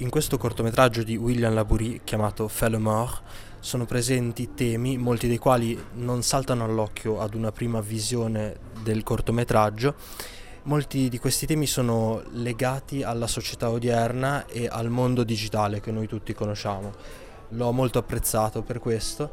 In questo cortometraggio di William Labourie chiamato Felle Mort sono presenti temi, molti dei quali non saltano all'occhio ad una prima visione del cortometraggio. Molti di questi temi sono legati alla società odierna e al mondo digitale che noi tutti conosciamo. L'ho molto apprezzato per questo